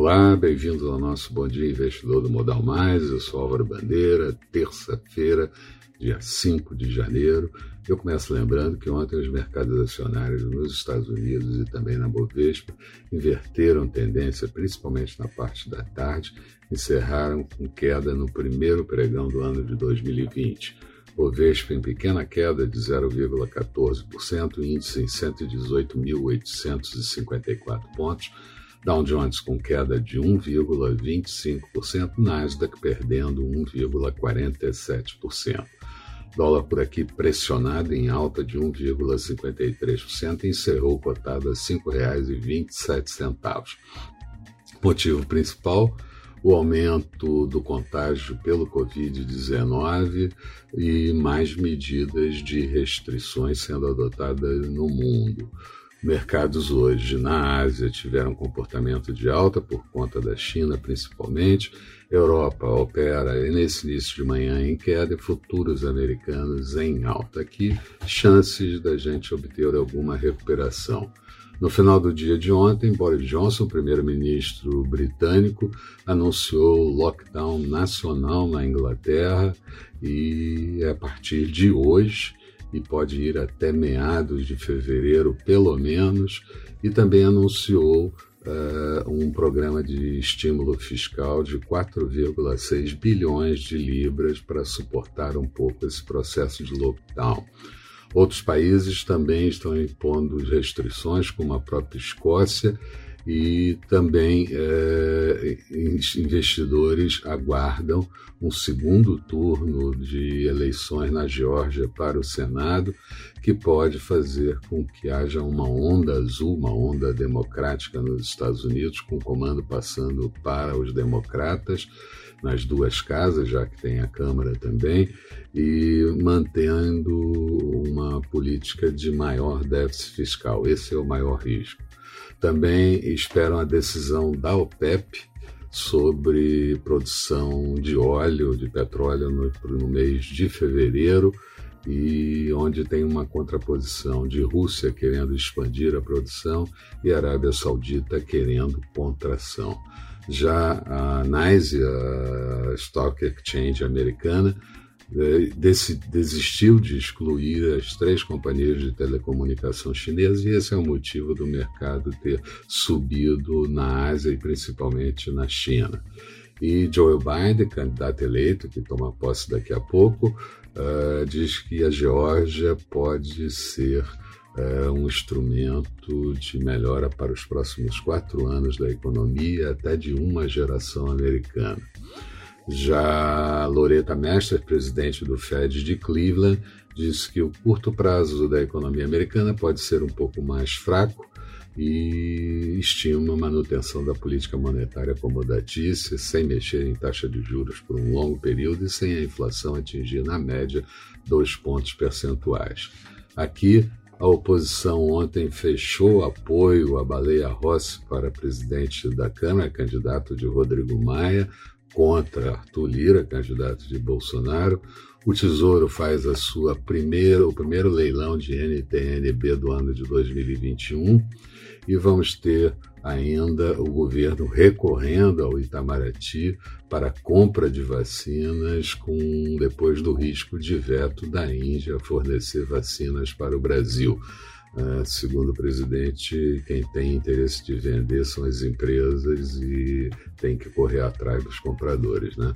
Olá, bem-vindos ao nosso Bom Dia Investidor do Modal Mais. Eu sou Álvaro Bandeira, terça-feira, dia 5 de janeiro. Eu começo lembrando que ontem os mercados acionários nos Estados Unidos e também na Bovespa inverteram tendência, principalmente na parte da tarde, encerraram com queda no primeiro pregão do ano de 2020. Bovespa em pequena queda de 0,14%, índice em 118.854 pontos, Dow Jones com queda de 1,25%, Nasdaq perdendo 1,47%. Dólar por aqui pressionado em alta de 1,53% encerrou cotado a R$ 5,27. Motivo principal, o aumento do contágio pelo Covid-19 e mais medidas de restrições sendo adotadas no mundo. Mercados hoje na Ásia tiveram comportamento de alta por conta da China, principalmente. Europa opera nesse início de manhã em queda e futuros americanos em alta. Aqui, chances da gente obter alguma recuperação. No final do dia de ontem, Boris Johnson, primeiro-ministro britânico, anunciou lockdown nacional na Inglaterra e a partir de hoje e pode ir até meados de fevereiro, pelo menos, e também anunciou uh, um programa de estímulo fiscal de 4,6 bilhões de libras para suportar um pouco esse processo de lockdown. Outros países também estão impondo restrições, como a própria Escócia, e também é, investidores aguardam um segundo turno de eleições na Geórgia para o Senado, que pode fazer com que haja uma onda azul, uma onda democrática nos Estados Unidos, com o comando passando para os democratas nas duas casas, já que tem a Câmara também, e mantendo uma política de maior déficit fiscal. Esse é o maior risco. Também esperam a decisão da OPEP sobre produção de óleo, de petróleo no, no mês de fevereiro, e onde tem uma contraposição de Rússia querendo expandir a produção e Arábia Saudita querendo contração. Já a NYSE, a Stock Exchange americana, desistiu de excluir as três companhias de telecomunicação chinesas e esse é o motivo do mercado ter subido na Ásia e principalmente na China. E Joe Biden, candidato eleito, que toma posse daqui a pouco, uh, diz que a Geórgia pode ser uh, um instrumento de melhora para os próximos quatro anos da economia, até de uma geração americana. Já Loretta Mester, presidente do Fed de Cleveland, disse que o curto prazo da economia americana pode ser um pouco mais fraco e estima a manutenção da política monetária acomodatícia, sem mexer em taxa de juros por um longo período e sem a inflação atingir, na média, dois pontos percentuais. Aqui, a oposição ontem fechou apoio à Baleia Rossi para presidente da Câmara, candidato de Rodrigo Maia, contra Arthur Lira, candidato de Bolsonaro. O Tesouro faz a sua primeira, o primeiro leilão de NTNB do ano de 2021 e vamos ter ainda o governo recorrendo ao Itamaraty para compra de vacinas com depois do risco de veto da Índia fornecer vacinas para o Brasil. Uh, segundo o presidente, quem tem interesse de vender são as empresas e tem que correr atrás dos compradores. Né?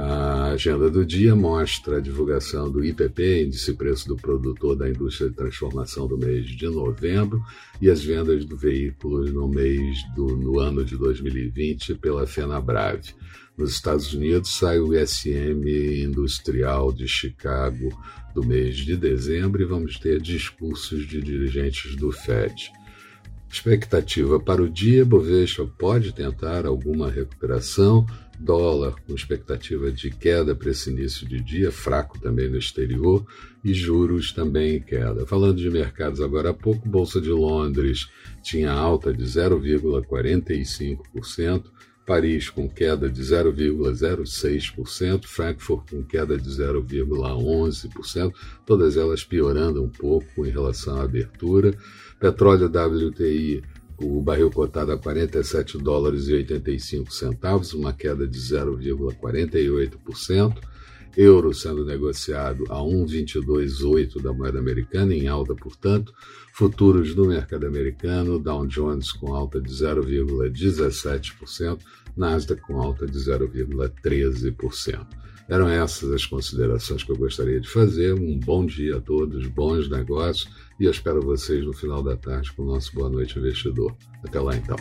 A agenda do dia mostra a divulgação do IPP, Índice Preço do Produtor da Indústria de Transformação do mês de novembro, e as vendas do veículo no mês do no ano de 2020 pela FenaBrave. Nos Estados Unidos sai o ISM Industrial de Chicago do mês de dezembro e vamos ter discursos de dirigentes do Fed. Expectativa para o dia: Bovespa pode tentar alguma recuperação. Dólar com expectativa de queda para esse início de dia, fraco também no exterior, e juros também em queda. Falando de mercados agora há pouco, Bolsa de Londres tinha alta de 0,45%, Paris com queda de 0,06%, Frankfurt com queda de 0,11%, todas elas piorando um pouco em relação à abertura. Petróleo WTI o barril cotado a 47 dólares e 85 centavos, uma queda de 0,48%. Euro sendo negociado a 1,22,8 da moeda americana, em alta, portanto. Futuros no mercado americano, Dow Jones com alta de 0,17%, Nasdaq com alta de 0,13%. Eram essas as considerações que eu gostaria de fazer. Um bom dia a todos, bons negócios e eu espero vocês no final da tarde com o nosso Boa Noite Investidor. Até lá então.